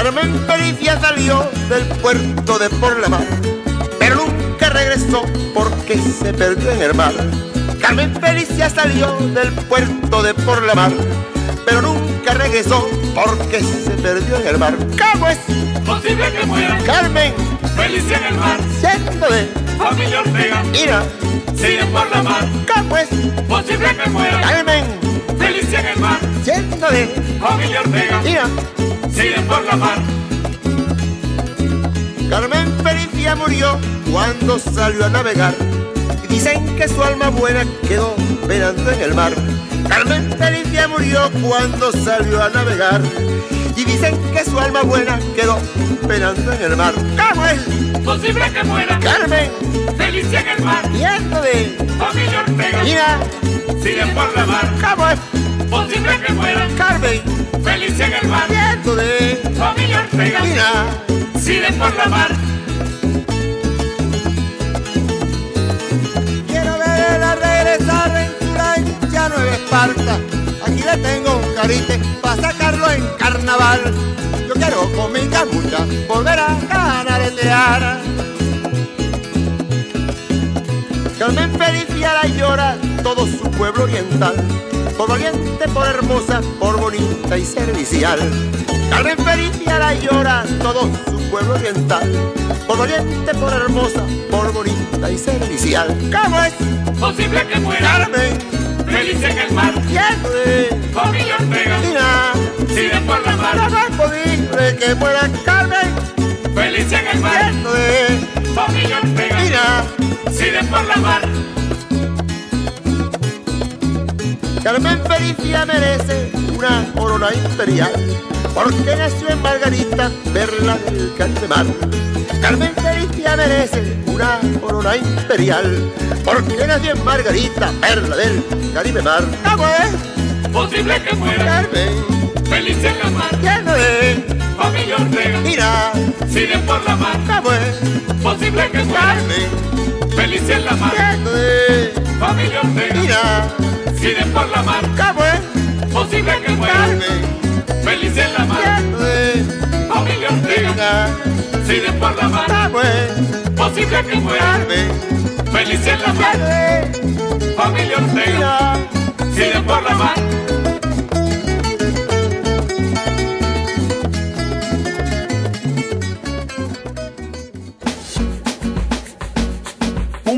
Carmen Felicia salió del puerto de por la mar, pero nunca regresó porque se perdió en el mar. Carmen Felicia salió del puerto de por la mar, pero nunca regresó porque se perdió en el mar. ¿Cómo es posible que muera Carmen Felicia en el mar? Siendo de familia Ortega, Mira, sigue por la mar. ¿cómo es Posible que muera Carmen Felicia en el mar, Siendo de familia Ortega, Mira, sigue por la mar. Carmen Felicia murió cuando salió a navegar. Y dicen que su alma buena quedó penando en el mar. Carmen Felicia murió cuando salió a navegar. Y dicen que su alma buena quedó penando en el mar. ¿Cómo es? Posible que muera Carmen, Felicia en el mar, yendo de familia Ortega, Mira, sigue por la mar. ¿cómo es? Posible que muera Carmen, Felicia en el mar, de familia Ortega, sigue por la mar. Quiero verla regresar en su lancha Nueva Esparta. Aquí le tengo un carite para sacarlo en carnaval. Yo quiero con mi camucha volver a canaretear. Carmen Felicia la llora todo su pueblo oriental. Por valiente, por hermosa, por bonita y servicial. Carmen Felicia la llora todo su pueblo oriental. Por valiente, por hermosa, por bonita y servicial. ¿Cómo es? Posible que muera Carmen, Felicia en el mar, lleno de familia Ortega, sigue por la no mar. es posible que muera Carmen, Felicia en el mar, lleno de Mira, por la mar. Carmen Felicia merece una corona imperial, porque nació en Margarita, perla del Caribe Mar. Carmen Felicia merece una corona imperial, porque nació en Margarita, perla del Caribe Mar. ¿Cómo es? Posible que muera Carmen, Felicia en el mar, lleno de familia Ortega, Mira, sigue por la mar. ¿cómo es? Posible que muera Carmen, Felicia en la mar, lleno de familia Ortega, Mira, sigue por la mar. ¿cómo es? Posible que muera Carmen, Felicia en la mar, lleno de familia Ortega, Mira, sigue por la mar. ¿cómo es? Posible que muera Carmen, Felicia en la mar, familia Ortega, Mira, sigue por la mar.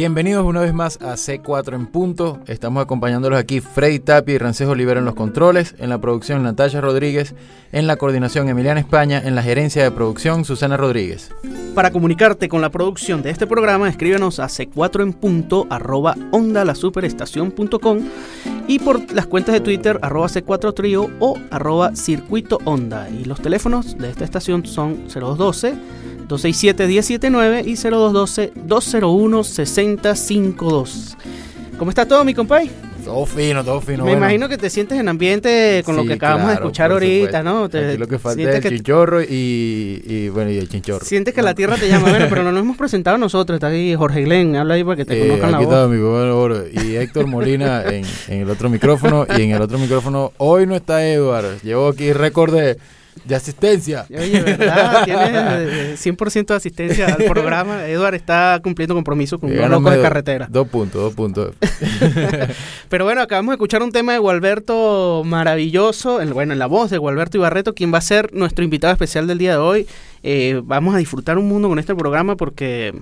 Bienvenidos una vez más a C4 en punto. Estamos acompañándolos aquí Freddy Tapi y Rancejo Olivera en los controles, en la producción Natalia Rodríguez, en la coordinación Emiliana España, en la gerencia de producción Susana Rodríguez. Para comunicarte con la producción de este programa, escríbenos a c4 en punto arroba ondalasuperestación.com y por las cuentas de Twitter arroba c4 trío o arroba circuito onda. Y los teléfonos de esta estación son 0212 267-1079 y 0212-201-6052. ¿Cómo está todo, mi compay? Todo fino, todo fino. Me bueno. imagino que te sientes en ambiente con lo que acabamos de escuchar ahorita. ¿no? Te- Aquí lo que falta es el que- chinchorro y, y, bueno, y el chinchorro. Sientes que la tierra te llama, bueno, pero no nos hemos presentado nosotros. Está ahí Jorge Glenn, habla ahí para que te Eh, conozcan la voz. está mi. Y Héctor Molina en, en el otro micrófono. Y en el otro micrófono, hoy no está Edward. Llevo aquí récord de, de asistencia. Oye, ¿verdad? Tienes eh, 100% de asistencia al programa. Edward está cumpliendo compromiso con Eh, los locos de carretera. Dos puntos, dos puntos. Pero bueno, acabamos de escuchar un tema de Gualberto maravilloso. en- bueno, en la voz de Gualberto Ibarreto, quien va a ser nuestro invitado especial del día de hoy. Eh, vamos a disfrutar un mundo con este programa porque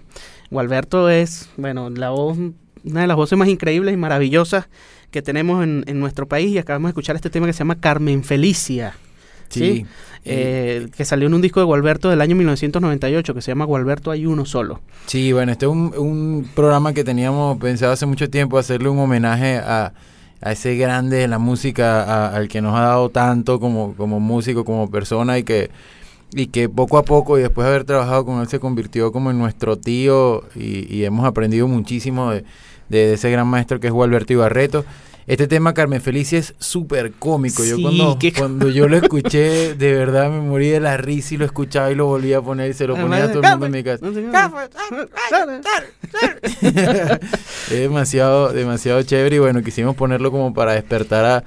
Gualberto es, bueno, la voz, una de las voces más increíbles y maravillosas que tenemos en, en nuestro país. Y acabamos de escuchar este tema que se llama Carmen Felicia. Sí. eh, que salió en un disco de Gualberto del año 1998 que se llama Gualberto hay uno solo. Sí, bueno, este es un, un programa que teníamos pensado hace mucho tiempo hacerle un homenaje a, a ese grande de la música, a- al que nos ha dado tanto como, como músico, como persona y que, y que poco a poco y después de haber trabajado con él se convirtió como en nuestro tío y, y hemos aprendido muchísimo de, de, de ese gran maestro que es Gualberto Ibarreto. Este tema Carmen Felicia es súper cómico. Yo cuando, qué- cuando yo lo escuché, de verdad me morí de la risa y lo escuchaba y lo volvía a poner y se lo ponía a todo el mundo en mi casa. Es demasiado, demasiado chévere y bueno, quisimos ponerlo como para despertar a,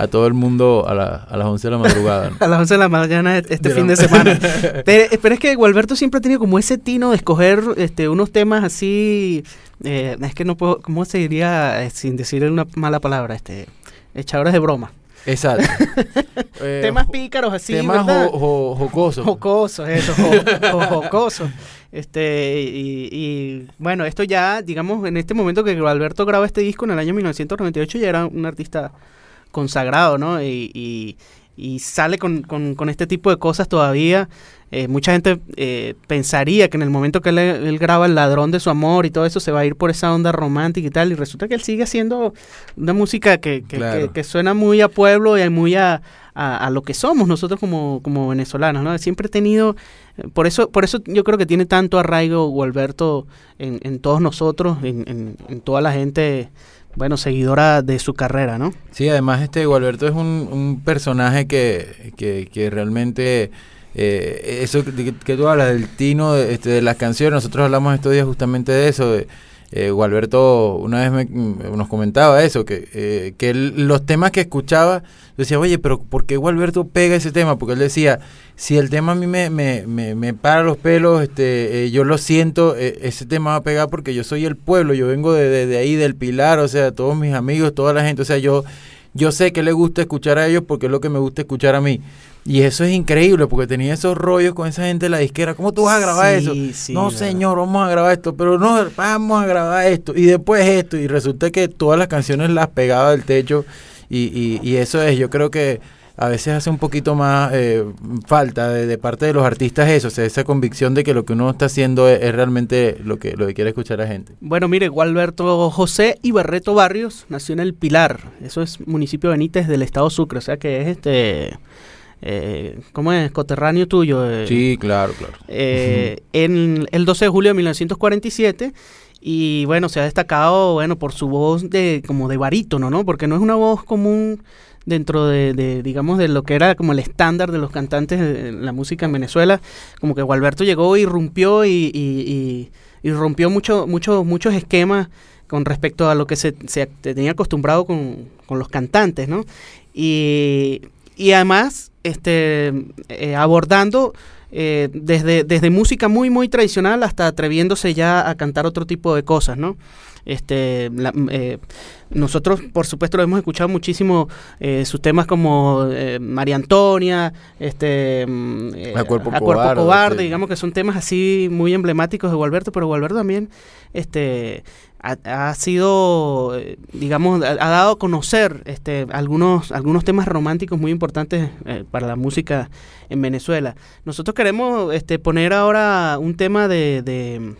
a todo el mundo a, la- a las 11 de la madrugada. ¿no? A las 11 de la mañana este De la- fin de semana. pero, pero es que Gualberto siempre ha tenido como ese tino de escoger este, unos temas así. Eh, es que no puedo. ¿Cómo se diría eh, sin decir una mala palabra? Este, echadores de broma. Exacto. Eh, temas pícaros así. temas ¿verdad? jo- jo- jocosos. Jocosos, eso, jo- jocosos. Este, y, y, bueno, esto ya, digamos, en este momento que Alberto graba este disco en el año 1998, ya era un artista consagrado, ¿no? Y, y- y sale con, con- con este tipo de cosas todavía. Eh, mucha gente eh, pensaría que en el momento que él, él graba El ladrón de su amor y todo eso se va a ir por esa onda romántica y tal, y resulta que él sigue haciendo una música que, que- Claro. que- que suena muy a pueblo y muy a, a- a lo que somos nosotros como, como venezolanos, ¿no? Siempre he tenido, eh, por eso, por eso yo creo que tiene tanto arraigo Gualberto en, en todos nosotros, en, en- en toda la gente, bueno, seguidora de su carrera, ¿no? Sí, además este Gualberto es un, un personaje que, que, que realmente eh, eso que, que tú hablas del tino de, este, de las canciones, nosotros hablamos estos días justamente de eso. De, eh, Gualberto una vez me- mm, nos comentaba eso, que, eh, que los temas que escuchaba, yo decía, oye, pero ¿por qué Gualberto pega ese tema? Porque él decía, si el tema a mí me, me, me, me para los pelos, este, eh, yo lo siento, eh, ese tema va a pegar porque yo soy el pueblo, yo vengo de, de- de ahí, del Pilar, o sea, todos mis amigos, toda la gente, o sea, yo, yo sé que le gusta escuchar a ellos porque es lo que me gusta escuchar a mí. Y eso es increíble porque tenía esos rollos con esa gente de la disquera. ¿Cómo tú vas a grabar Sí, eso? sí, no, señor, vamos a grabar esto, pero no, vamos a grabar esto y después esto. Y resulta que todas las canciones las pegaba del techo y, y, y eso es, yo creo que a veces hace un poquito más eh, falta de, de parte de los artistas eso, o sea, esa convicción de que lo que uno está haciendo es, es realmente lo que, lo que quiere escuchar la gente. Bueno, mire, Gualberto José Ibarreto Barrios nació en El Pilar, eso es municipio Benítez del estado Sucre, o sea que es este, eh, ¿cómo es? Coterráneo tuyo. eh, Sí, claro, claro. eh, en el 12 de julio de 1947 y bueno, se ha destacado bueno por su voz de como de barítono, ¿no? Porque no es una voz común dentro de, digamos de lo que era como el estándar de los cantantes de la música en Venezuela, como que Gualberto llegó y rompió y, y, y- y rompió mucho, mucho, muchos esquemas con respecto a lo que se, se tenía acostumbrado con, con los cantantes, ¿no? Y, y además, este, eh, abordando eh, desde, desde música muy, muy tradicional hasta atreviéndose ya a cantar otro tipo de cosas, ¿no? Este, la- eh, nosotros, por supuesto, lo hemos escuchado muchísimo, eh, sus temas como eh, María Antonia, este, mm, eh, A Cuerpo Cobarde, Cobarde, sí. digamos que son temas así muy emblemáticos de Gualberto, pero Gualberto también este, ha, ha sido, digamos, ha, ha dado a conocer este, algunos, algunos temas románticos muy importantes eh, para la música en Venezuela. Nosotros queremos este, poner ahora un tema de, de,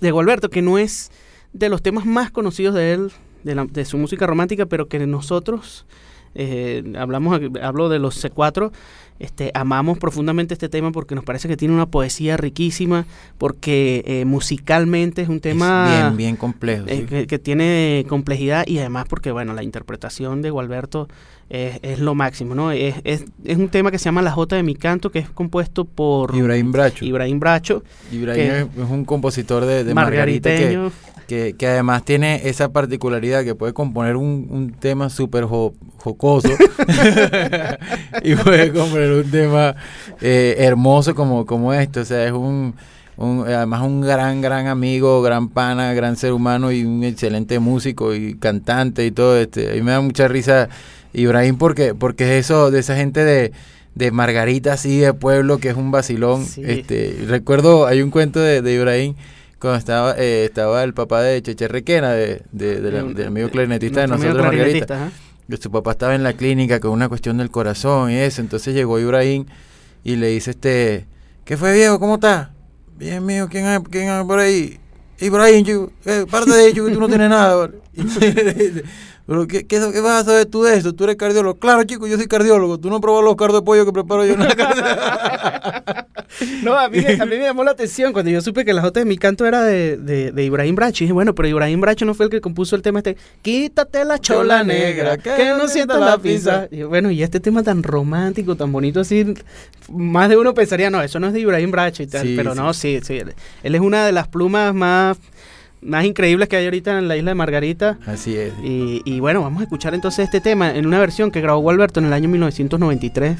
de Gualberto, que no es de los temas más conocidos de él, de, la- de su música romántica, pero que nosotros, eh, hablamos, hablo de los C4, este, amamos profundamente este tema porque nos parece que tiene una poesía riquísima, porque eh, musicalmente es un tema Es bien, bien complejo. eh, sí. que, que tiene complejidad y además porque, bueno, la interpretación de Gualberto es, es lo máximo, ¿no? Es, es, es un tema que se llama La Jota de mi canto, que es compuesto por Ibrahim Bracho. Ibrahim Bracho, Ibrahim es, un compositor de, de Margarita que, margariteño. Que, que además tiene esa particularidad que puede componer un, un tema súper jo- jocoso y puede componer un tema eh, hermoso como, como esto. O sea, es un, un- además un gran, gran amigo, gran pana, gran ser humano y un excelente músico y cantante y todo. Este. A mí me da mucha risa Ibrahim porque, porque es eso de esa gente de de Margarita así de pueblo que es un vacilón Sí. este recuerdo hay un cuento de, de Ibrahim cuando estaba eh, estaba el papá de Cheche Requena de, de- de la- Un- del amigo clarinetista de nuestro nosotros Margarita que su papá estaba en la clínica con una cuestión del corazón y eso. Entonces llegó Ibrahim y le dice este, ¿qué fue viejo? ¿Cómo estás? Bien mío, ¿quién hay, quién hay por ahí? Ibrahim, chico, eh, parte de ello que tú no tienes nada, ¿vale? Y le dice, Pero ¿qué, qué, qué vas a saber tú de eso? Tú eres cardiólogo. Claro, chico, yo soy cardiólogo. Tú no probas los cardos de pollo que preparo yo en la casa. No, a mí, a mí me llamó la atención cuando yo supe que la Jota de mi canto era de, de, de Ibrahim Bracho. Y dije, bueno, pero Ibrahim Bracho no fue el que compuso el tema este. Quítate la chola negra, que no sientas la pizza. Y bueno, y este tema tan romántico, tan bonito así, más de uno pensaría, no, eso no es de Ibrahim Bracho y tal. Sí, pero sí. no, sí, sí. Él, él es una de las plumas más, más increíbles que hay ahorita en la isla de Margarita. Así es. Y, y bueno, vamos a escuchar entonces este tema en una versión que grabó Alberto en el año 1993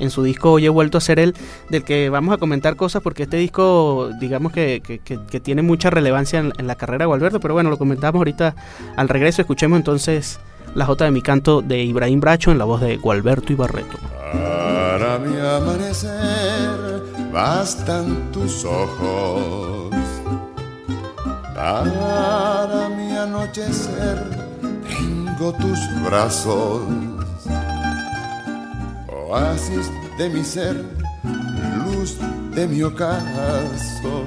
en su disco Hoy he vuelto a ser él, del que vamos a comentar cosas porque este disco, digamos que, que- tiene mucha relevancia en, en la carrera de Gualberto, pero bueno, lo comentamos ahorita al regreso. Escuchemos entonces la Jota de mi canto de Ibrahim Bracho en la voz de Gualberto Ibarreto. Para mi amanecer bastan tus ojos. Para mi anochecer tengo tus brazos. Oasis de mi ser, luz de mi ocaso.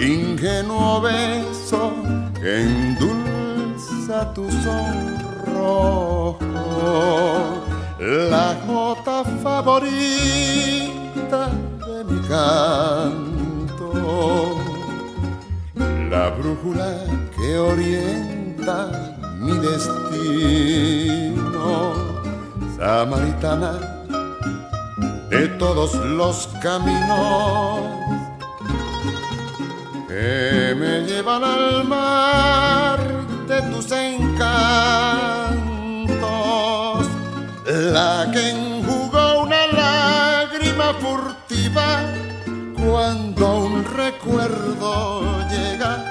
Ingenuo beso que endulza tu sonrojo la jota favorita de mi canto, la brújula que orienta mi destino, samaritana de todos los caminos que me llevan al mar de tus encantos, la que enjugó una lágrima furtiva cuando un recuerdo llega,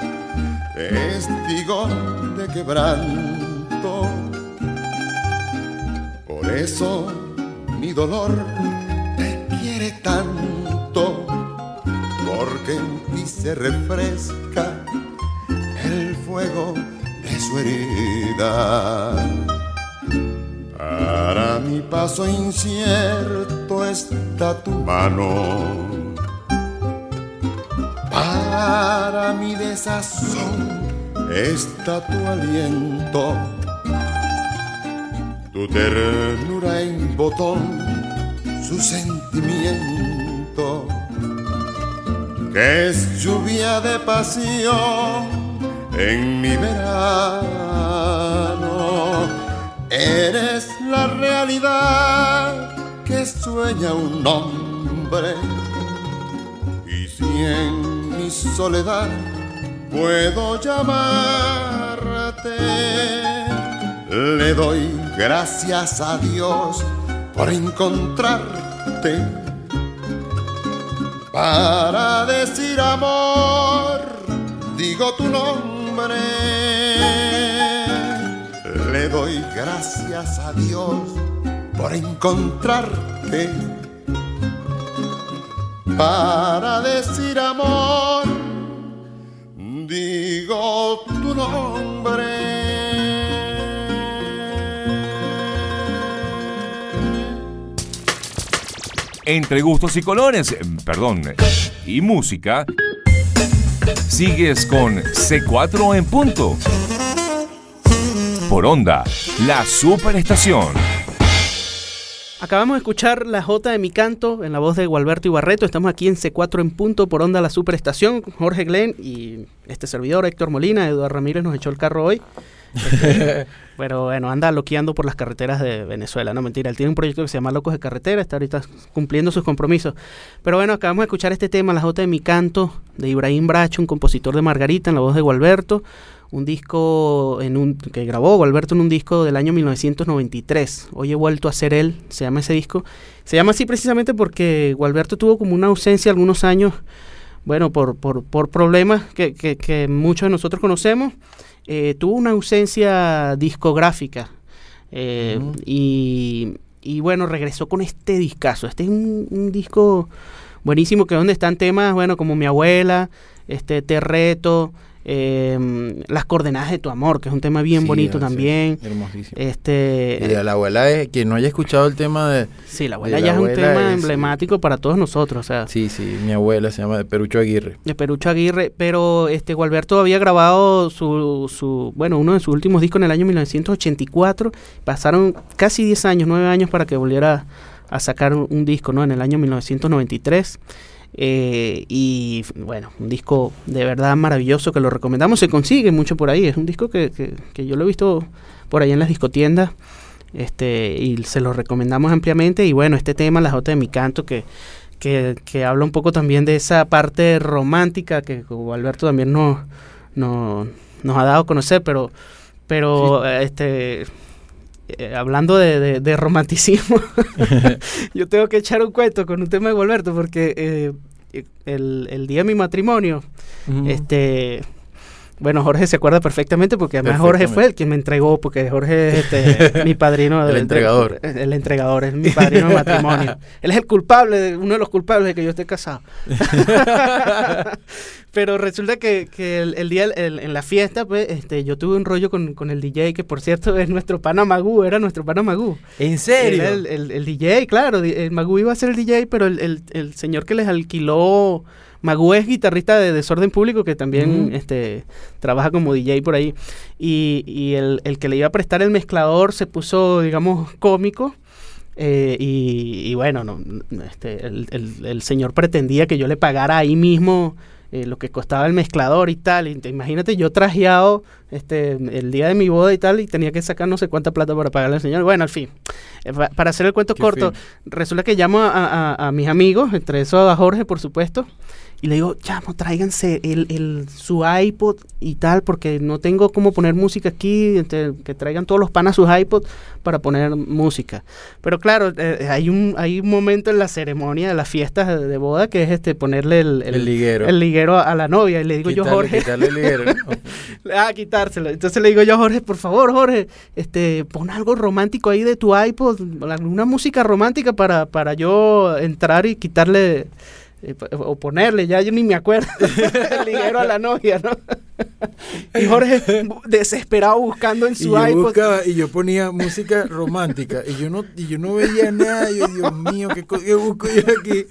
testigo de quebranto. Por eso mi dolor te quiere tanto porque en ti se refresca el fuego de su herida. Para mi paso incierto está tu mano. Para mi desazón está tu aliento. Tu ternura en botón, su sentimiento que es lluvia de pasión en mi verano. Eres la realidad que sueña un hombre. Y si en mi soledad puedo llamarte, le doy gracias a Dios por encontrarte para decir amor, digo tu nombre. Le doy gracias a Dios por encontrarte. Para decir amor, digo tu nombre. Entre gustos y colores, perdón, y música, sigues con C4 en punto. Por onda, la superestación. Acabamos de escuchar la Jota de mi canto en la voz de Gualberto Ibarreto. Estamos aquí en C4 en punto por onda la superestación. Jorge Glenn y este servidor Héctor Molina. Eduardo Ramírez nos echó el carro hoy. Pero bueno, anda loqueando por las carreteras de Venezuela. No, mentira, él tiene un proyecto que se llama Locos de Carretera. Está ahorita cumpliendo sus compromisos. Pero bueno, acabamos de escuchar este tema, la Jota de mi canto, de Ibrahim Bracho, un compositor de Margarita, en la voz de Gualberto un disco en un, que grabó Gualberto en un disco del año 1993. Hoy he vuelto a ser él, se llama ese disco. Se llama así precisamente porque Gualberto tuvo como una ausencia algunos años, bueno, por, por, por problemas que, que, que muchos de nosotros conocemos. Eh, tuvo una ausencia discográfica. eh, y, y bueno, regresó con este discazo. Este es un, un disco buenísimo que donde están temas, bueno, como Mi Abuela, este Te Reto, eh, Las coordenadas de tu amor, que es un tema bien Sí, bonito sí, también. hermosísimo. Este, Y de la abuela es quien no haya escuchado el tema de sí, la abuela la ya es un tema es- emblemático para todos nosotros, o sea, Sí, sí, mi abuela se llama de Perucho Aguirre. de Perucho Aguirre, pero este Gualberto había grabado su, su, bueno, uno de sus últimos discos en el año 1984, pasaron casi 10 años, 9 años para que volviera a sacar un, un disco, ¿no? En el año 1993. Eh, y bueno, un disco de verdad maravilloso que lo recomendamos, se consigue mucho por ahí, es un disco que, que, que yo lo he visto por ahí en las discotiendas este, y se lo recomendamos ampliamente. Y bueno, este tema, La Jota de mi canto, que, que, que habla un poco también de esa parte romántica que Alberto también nos, nos, nos ha dado a conocer, pero, pero este eh, hablando de, de- de romanticismo, yo tengo que echar un cuento con un tema de Gualberto porque eh, el, el día de mi matrimonio, este bueno, Jorge se acuerda perfectamente porque además Jorge fue el quien me entregó, porque Jorge es este, mi padrino. El de- de- entregador. el entregador, es mi padrino de matrimonio. Él es el culpable, de- uno de los culpables de que yo esté casado. Pero resulta que, que el, el día, el- en la fiesta, pues, este, yo tuve un rollo con, con el DJ, que por cierto es nuestro pana Magú, era nuestro pana Magú. ¿En serio? Era el, el- DJ, claro, el Magú iba a ser el DJ, pero el- el señor que les alquiló, Magú es guitarrista de Desorden Público, que también este, trabaja como DJ por ahí, y, y el, el que le iba a prestar el mezclador se puso, digamos, cómico. eh, y, y bueno, no, este, el, el- el señor pretendía que yo le pagara ahí mismo eh, lo que costaba el mezclador y tal. Y te- imagínate yo trajeado este, el día de mi boda y tal, y tenía que sacar no sé cuánta plata para pagarle al señor. Bueno, al fin, eh, pa- para hacer el cuento corto, resulta que llamo a, a- a mis amigos, entre eso a Jorge, por supuesto, y le digo, chamo, tráiganse el, el, su iPod y tal, porque no tengo cómo poner música aquí, este, que traigan todos los panas sus iPod para poner música. Pero claro, eh, hay, un, hay un momento en la ceremonia de las fiestas de, de boda que es este ponerle el, El liguero. el liguero a, la novia, y le digo yo, Jorge, quitarle el liguero. Ah, quitárselo. Entonces le digo yo Jorge, por favor, Jorge, este, pon algo romántico ahí de tu iPod, una música romántica para, para yo entrar y quitarle eh, o ponerle, ya yo ni me acuerdo, liguero a la novia, ¿no? y Jorge desesperado buscando en Y su yo, iPod. buscaba, y yo ponía música romántica y yo no y yo no veía nada yo Dios mío qué, qué busco yo aquí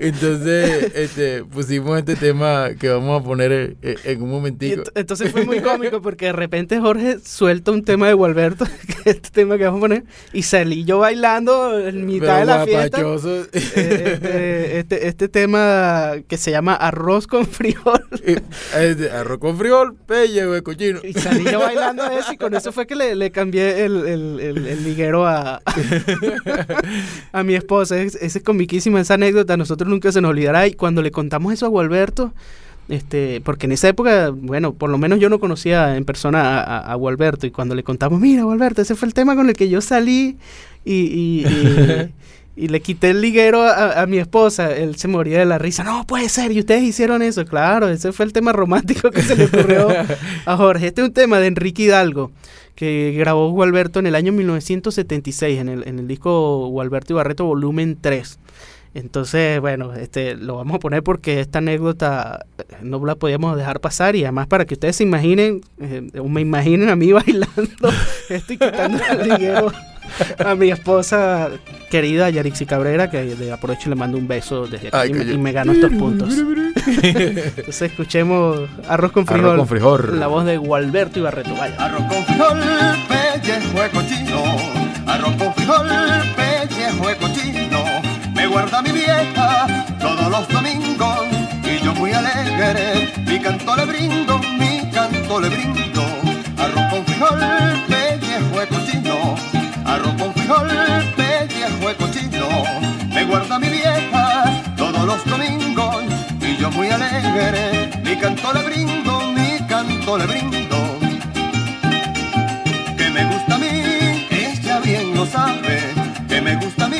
entonces este pusimos este tema que vamos a poner en, en un Y momentico ent- entonces fue muy cómico porque de repente Jorge suelta un tema de Gualberto, que es este tema que vamos a poner, y salí yo bailando en mitad de la fiesta. guapachoso. Eh, este, este, este tema que se llama arroz con frijol. Eh, arroz con frijol pellejo de cochino Y salí yo bailando eso y con eso fue que le, le cambié el, el, el- el liguero a, a mi esposa. Es, es comiquísima esa anécdota, a nosotros nunca se nos olvidará. Y cuando le contamos eso a Gualberto, este, porque en esa época, bueno, por lo menos yo no conocía en persona a, a, a Gualberto. Y cuando le contamos, mira, Gualberto, ese fue el tema con el que yo salí y, y- y- y le quité el liguero a, a mi esposa. Él se moría de la risa. No puede ser, y ustedes hicieron eso. Claro, ese fue el tema romántico que se le ocurrió a Jorge. Este es un tema de Enrique Hidalgo que grabó Gualberto en el año 1976 en el, en el disco Gualberto y Barreto volumen 3. Entonces, bueno, este lo vamos a poner porque esta anécdota eh, no la podíamos dejar pasar y además para que ustedes se imaginen, eh, me imaginen a mí bailando esto y quitando el liguero a mi esposa querida Yarixi Cabrera, que de aprovecho y le mando un beso desde aquí Ay, y, me- coño. y me gano estos puntos. Entonces escuchemos Arroz con Frijol, Arroz con frijol. la voz de Gualberto Ibarreto. Vaya. Arroz con frijol, pellejo de cochino. Arroz con frijol, pellejo de cochino. Me guarda mi vieja todos los domingos. Y yo muy alegre, mi canto le brindo, mi canto le brindo. Arroz con frijol, pellejo de cochino. De cochino. Me guarda mi vieja todos los domingos. Y yo muy alegre, mi canto le brindo, mi canto le brindo. Que me gusta a mí, ella bien lo sabe, que me gusta a mí,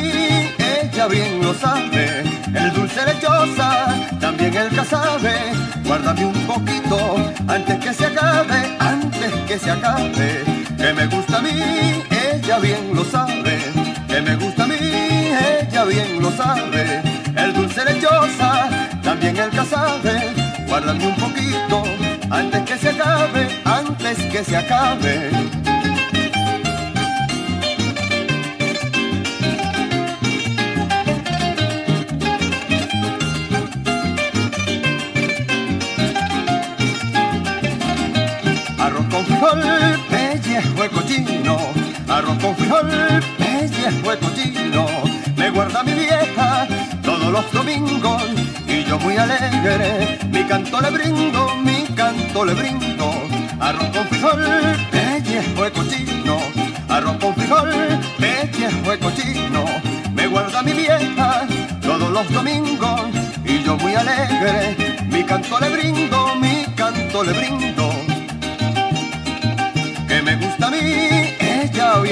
ella bien lo sabe, el dulce lechosa, también el casabe, guárdame un poquito antes que se acabe, antes que se acabe, que me gusta a mí, ella bien lo sabe, que me gusta a mí, ella bien lo sabe, el dulce lechosa, también el casabe, guárdame un poquito antes que se acabe, antes que se acabe. Arroz con frijol, pellejo de cochino. Me guarda mi vieja todos los domingos y yo muy alegre. Mi canto le brindo, mi canto le brindo. Arroz con frijol, pellejo de cochino. Arroz con frijol, pellejo de cochino. Me guarda mi vieja todos los domingos y yo muy alegre. Mi canto le brindo, mi canto le brindo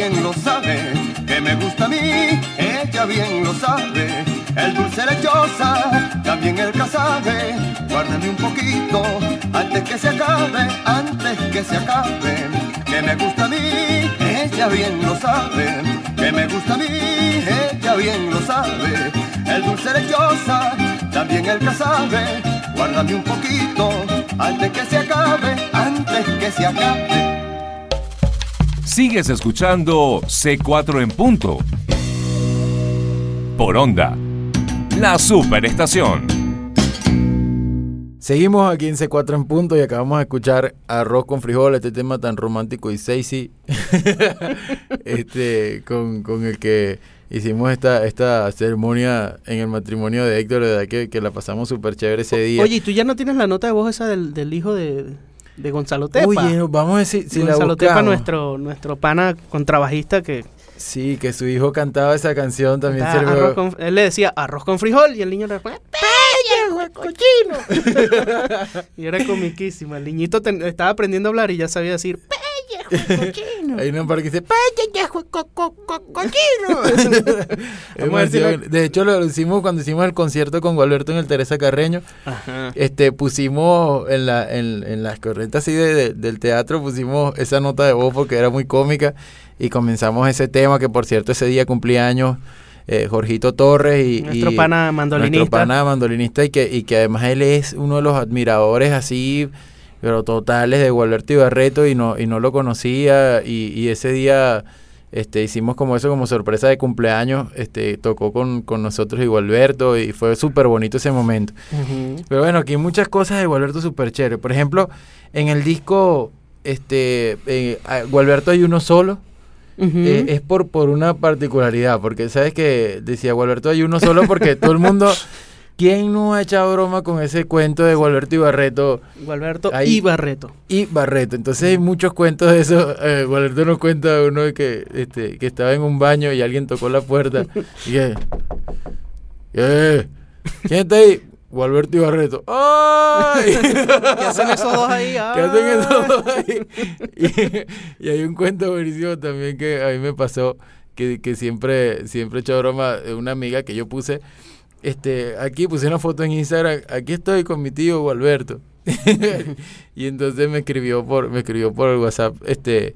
bien lo sabe, que me gusta a mí, ella bien lo sabe, el dulce lechosa, también el casabe, guárdame un poquito, antes que se acabe, antes que se acabe, que me gusta a mí, ella bien lo sabe, que me gusta a mí, ella bien lo sabe, el dulce lechosa, también el casabe, guárdame un poquito, antes que se acabe, antes que se acabe. Sigues escuchando C4 en punto. Por onda. La superestación. Seguimos aquí en C4 en punto y acabamos de escuchar Arroz con frijol, este tema tan romántico y sexy, este, con, con el que hicimos esta, esta ceremonia en el matrimonio de Héctor, de verdad que, que la pasamos súper chévere ese día. Oye, ¿y tú ya no tienes la nota de voz esa del, del hijo de, de Gonzalo Tepa? Oye, vamos a decir, si la Gonzalo Tepa, buscamos. nuestro, nuestro pana contrabajista que Sí, que su hijo cantaba esa canción también Ah, sirvió. arroz con- él le decía arroz con frijol y el niño le respondía ¡Pellejo, cochino! y era comiquísimo. El niñito ten- estaba aprendiendo a hablar y ya sabía decir ¡Pellejo, cochino! Hay una parte que dice "Pellejo, co- co- co- cochino". De hecho, lo hicimos cuando hicimos el concierto con Gualberto en el Teresa Carreño. Ajá. Este, pusimos en, la, en, en las corrientes así de- de- del teatro, pusimos esa nota de voz porque era muy cómica y comenzamos ese tema que por cierto ese día cumplía años eh, Jorgito Torres y Nuestro y pana mandolinista. nuestro pana mandolinista y que, y que además él es uno de los admiradores así pero totales de Gualberto Ibarreto y no, y no lo conocía y, y ese día este, hicimos como eso como sorpresa de cumpleaños, este, tocó con, con nosotros y Gualberto y fue súper bonito ese momento. Pero bueno, aquí hay muchas cosas de Gualberto súper chévere. Por ejemplo, en el disco, este, eh, Gualberto hay uno solo. Eh, es por, por una particularidad, porque sabes que decía Gualberto hay uno solo porque todo el mundo, ¿quién no ha echado broma con ese cuento de Gualberto y Barreto Gualberto ahí- y Barreto. y Barreto? Entonces hay muchos cuentos de eso. Eh, Gualberto nos cuenta uno de que, este, que estaba en un baño y alguien tocó la puerta y que, "Eh, ¿quién está ahí? Gualberto y Barreto. ¡Ay! ¿Qué hacen esos dos ahí? ¿Qué hacen esos Ah. dos ahí? Y, y hay un cuento buenísimo también que a mí me pasó, que, que siempre, siempre he hecho broma de una amiga que yo puse, este, aquí puse una foto en Instagram, aquí estoy con mi tío Gualberto. y entonces me escribió por, me escribió por el WhatsApp, este,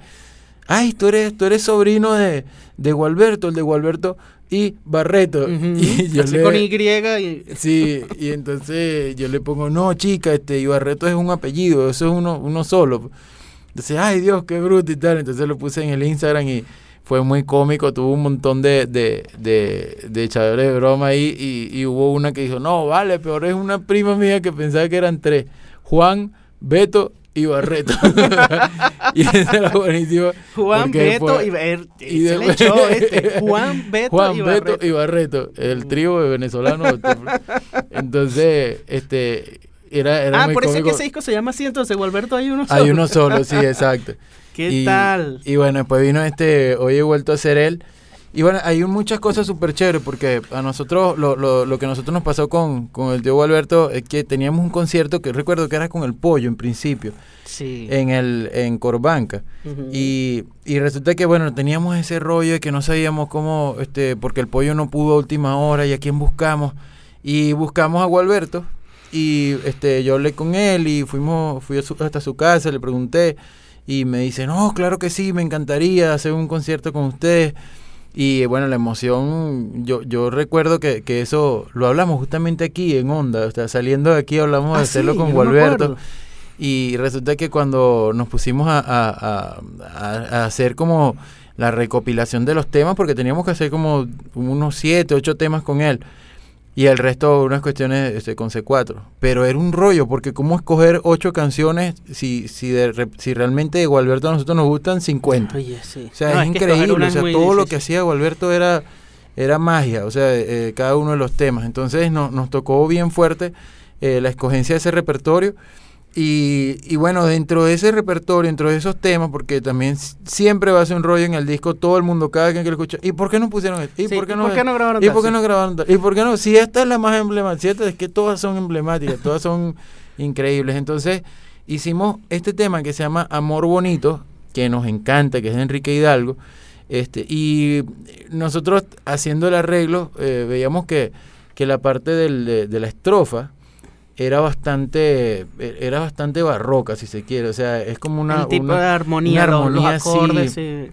ay, tú eres, tú eres sobrino de, de Gualberto, el de Gualberto y Barreto. Y yo Así le- con Y y... Sí, y entonces yo le pongo, no, chica, este Ibarreto es un apellido, eso es uno, uno solo. Entonces, ay Dios, qué bruto y tal. Entonces lo puse en el Instagram y fue muy cómico, tuvo un montón de, de, de, de echadores de broma ahí y, y hubo una que dijo, no, vale, peor es una prima mía que pensaba que eran tres, Juan, Beto y Barreto. y ese era. Juan, Beto después- y... Ver, y se le después- echó este. Juan, Beto Juan, y Beto Barreto. y Barreto, el trío de venezolanos. entonces, este, era, era Ah, muy por eso es que ese disco se llama así, entonces Gualberto hay uno solo. Hay uno solo, sí, exacto. ¿Qué y, tal? Y bueno, después vino este, hoy he vuelto a ser él. Y bueno, hay muchas cosas súper chéveres porque a nosotros, lo, lo, lo que a nosotros nos pasó con, con el tío Alberto es que teníamos un concierto que recuerdo que era con el pollo en principio, Sí. en el en Corbanca. Y, y resulta que, bueno, teníamos ese rollo de que no sabíamos cómo, este, porque el pollo no pudo a última hora y a quién buscamos. Y buscamos a Gualberto y este, yo hablé con él y fuimos, fui a su- hasta su casa, le pregunté y me dice, no, claro que sí, me encantaría hacer un concierto con ustedes. Y bueno, la emoción, yo, yo recuerdo que, que eso lo hablamos justamente aquí en Onda, o sea, saliendo de aquí hablamos Ah, de hacerlo sí, con no Gualberto. Y resulta que cuando nos pusimos a, a- a- a- a hacer como la recopilación de los temas, porque teníamos que hacer como unos siete, ocho temas con él. Y el resto unas cuestiones este, con C4. Pero era un rollo, porque cómo escoger ocho canciones si, si, de si realmente de Gualberto a nosotros nos gustan 50. Oye, sí. O sea, No, es, increíble. O sea, todo lo que hacía Gualberto era, era magia. O sea, eh, cada uno de los temas. Entonces no- nos tocó bien fuerte eh, la escogencia de ese repertorio. Y, y bueno, dentro de ese repertorio, dentro de esos temas, porque también siempre va a ser un rollo en el disco, todo el mundo, cada quien que lo escucha, ¿y por qué no pusieron esto? ¿Y Sí, por qué ¿y no, por qué no grabaron ¿Y tal? por qué no grabaron tal? ¿Y por qué no? Si esta es la más emblemática, si esta es que todas son emblemáticas, todas son increíbles. Entonces, hicimos este tema que se llama Amor Bonito, que nos encanta, que es de Enrique Hidalgo. Este, y nosotros haciendo el arreglo, eh, veíamos que, que la parte del- de, de la estrofa era bastante e- era bastante barroca si se quiere o sea es como una el tipo una- de armonía, una los- los, armonía, sí. acordes. sí.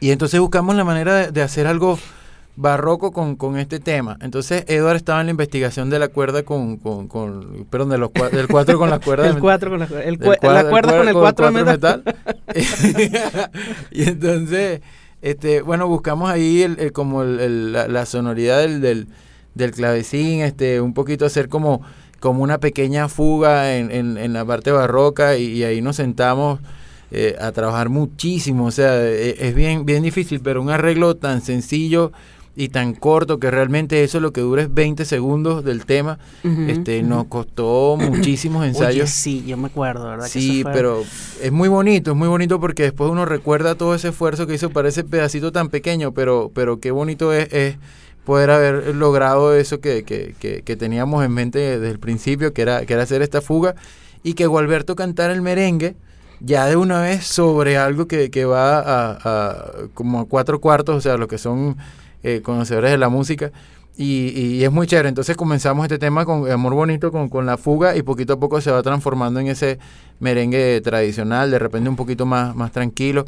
y entonces buscamos la manera de, de hacer algo barroco con, con este tema. Entonces Edward estaba en la investigación de la cuerda con, con, con perdón, de los, cua- del cuatro con la cuerda. El de- 4 con la, el del cue- cua- la cuerda con el 4 de cuatro metal. y entonces, este, bueno, buscamos ahí el, el- como el- el- la, la sonoridad del, del, del clavecín, este, un poquito hacer como, como una pequeña fuga en, en, en la parte barroca y, y ahí nos sentamos eh, a trabajar muchísimo, o sea, e- es bien, bien difícil, pero un arreglo tan sencillo y tan corto que realmente eso lo que dura es 20 segundos del tema, este, nos costó muchísimos ensayos. Oye, sí, yo me acuerdo, ¿verdad? Sí, fue- pero es muy bonito, es muy bonito porque después uno recuerda todo ese esfuerzo que hizo para ese pedacito tan pequeño, pero, pero qué bonito es, es poder haber logrado eso que, que, que, teníamos en mente desde el principio, que era, que era hacer esta fuga, y que Gualberto cantara el merengue ya de una vez sobre algo que, que va a, a como a cuatro cuartos, o sea, los que son eh, conocedores de la música. Y, y es muy chévere. Entonces comenzamos este tema con Amor Bonito, con, con la fuga, y poquito a poco se va transformando en ese merengue tradicional, de repente un poquito más, más tranquilo.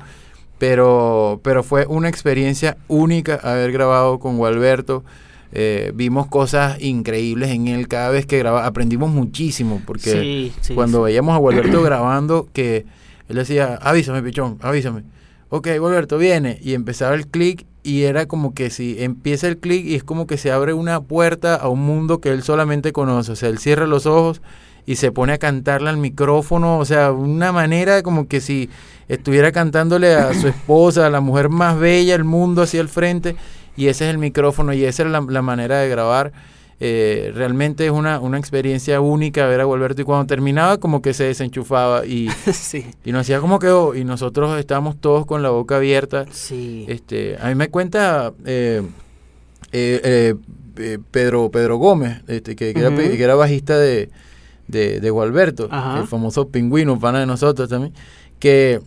Pero, pero fue una experiencia única haber grabado con Gualberto. Eh, vimos cosas increíbles en él cada vez que grababa. Aprendimos muchísimo porque Sí, sí, cuando sí. veíamos a Gualberto grabando, que él decía, avísame, pichón, avísame. Ok, Gualberto, viene. Y empezaba el clic y era como que si empieza el clic y es como que se abre una puerta a un mundo que él solamente conoce. O sea, él cierra los ojos y se pone a cantarle al micrófono. O sea, una manera como que si estuviera cantándole a su esposa, a la mujer más bella del mundo hacia el frente. Y ese es el micrófono y esa es la, la manera de grabar. Eh, realmente es una, una experiencia única ver a Gualberto y cuando terminaba como que se desenchufaba y, sí, y nos hacía como quedó y nosotros estábamos todos con la boca abierta. sí. Este, a mí me cuenta eh, eh, eh, eh, Pedro Pedro Gómez, este, que, que era, que era bajista de, de, de Gualberto, Ajá. el famoso pingüino, pana de nosotros también, que,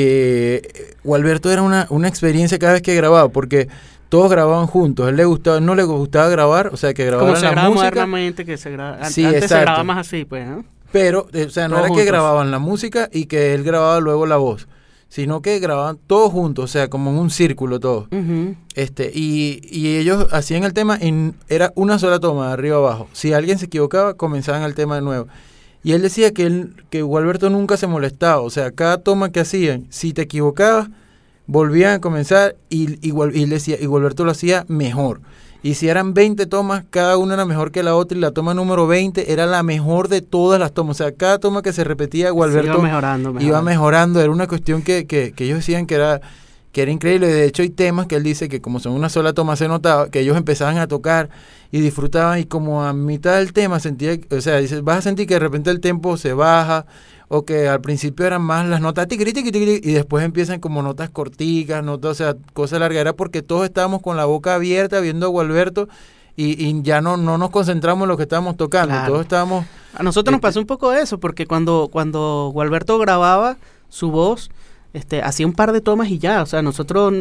que eh, Gualberto era una, una experiencia cada vez que grababa, porque todos grababan juntos, a él le gustaba, no le gustaba grabar, o sea, que Como grababan se la graba música, modernamente, que se graba. an- Sí, antes se grababa más así, pues, ¿no? pero, eh, o sea, no Todos era que grababan la música y que él grababa luego la voz, sino que grababan todos juntos, o sea, como en un círculo todos. Ujú. Este, y, y ellos hacían el tema y era una sola toma, de arriba abajo. Si alguien se equivocaba, comenzaban el tema de nuevo. Y él decía que, él, que Gualberto nunca se molestaba. O sea, cada toma que hacían, si te equivocabas, volvían a comenzar y, y, Gual- y él decía, y Gualberto lo hacía mejor. Y si eran 20 tomas, cada una era mejor que la otra y la toma número 20 era la mejor de todas las tomas. O sea, cada toma que se repetía, Gualberto iba mejorando, iba mejorando, era una cuestión que, que, que ellos decían que era, que era increíble. De hecho, hay temas que él dice que como son una sola toma se notaba, que ellos empezaban a tocar y disfrutaban y como a mitad del tema sentía, o sea, dices, vas a sentir que de repente el tempo se baja o que al principio eran más las notas tiqui, tiqui, tiqui, y después empiezan como notas corticas, notas, o sea, cosas largas. Era porque todos estábamos con la boca abierta viendo a Gualberto y, y ya no, no nos concentramos en lo que estábamos tocando, Claro. todos estábamos... A nosotros nos Este- pasó un poco eso, porque cuando, cuando Gualberto grababa su voz, este, hacía un par de tomas y ya. O sea, nosotros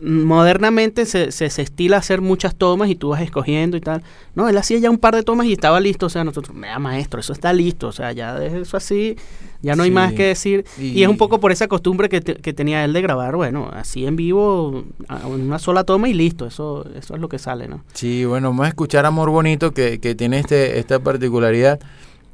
modernamente se, se, se estila hacer muchas tomas y tú vas escogiendo y tal. No, él hacía ya un par de tomas y estaba listo. O sea, nosotros, mira, maestro, eso está listo. O sea, ya de eso así, ya no hay más que decir. Y, Y- es un poco por esa costumbre que, te- que tenía él de grabar, bueno, así en vivo, en una sola toma y listo. Eso, eso es lo que sale, ¿no? Sí, bueno, vamos a escuchar Amor Bonito que, que tiene este, esta particularidad.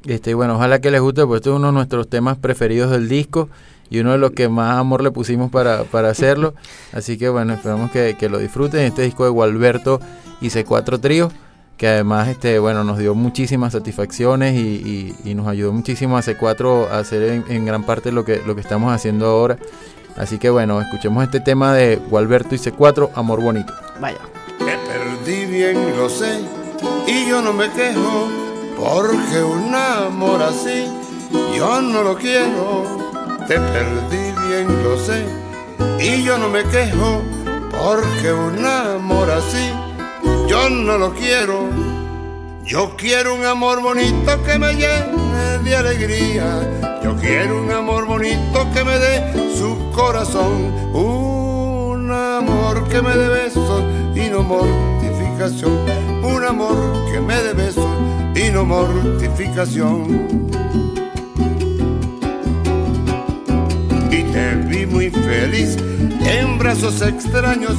Este, bueno, ojalá que les guste, pues este es uno de nuestros temas preferidos del disco y uno de los que más amor le pusimos para, para hacerlo. Así que bueno, esperamos que, que lo disfruten. Este disco de Gualberto y C4 Trío, que además este, bueno, nos dio muchísimas satisfacciones y, y- y nos ayudó muchísimo a C4 a hacer en, en gran parte lo que, lo que estamos haciendo ahora. Así que bueno, escuchemos este tema de Gualberto y C4, Amor Bonito. Vaya. Te perdí bien, lo sé, y yo no me quejo, porque un amor así yo no lo quiero. Te perdí bien, lo sé, y yo no me quejo, porque un amor así yo no lo quiero. Yo quiero un amor bonito que me llene de alegría. Yo quiero un amor bonito que me dé su corazón. Un amor que me dé besos y no mortificación. Un amor que me dé besos y no mortificación. Te vi muy feliz en brazos extraños,